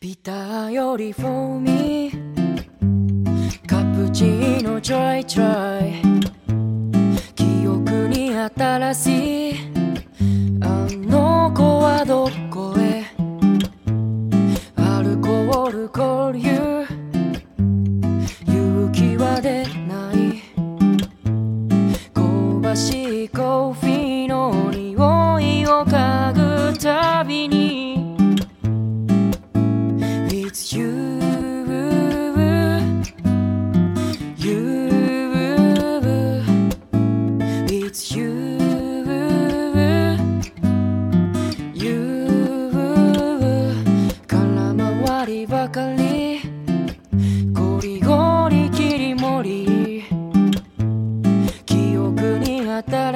ビターよりフォーミー。カプチーノトライトライ記憶に新しい。あの子はどこへ。アルコール交流勇気は出ない。香ばしいコーヒーの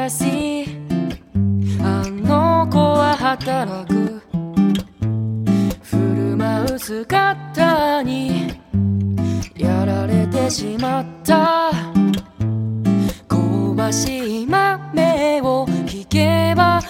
らしい。あの子は働く。振る舞う姿にやられてしまった。香ばしい豆を引けば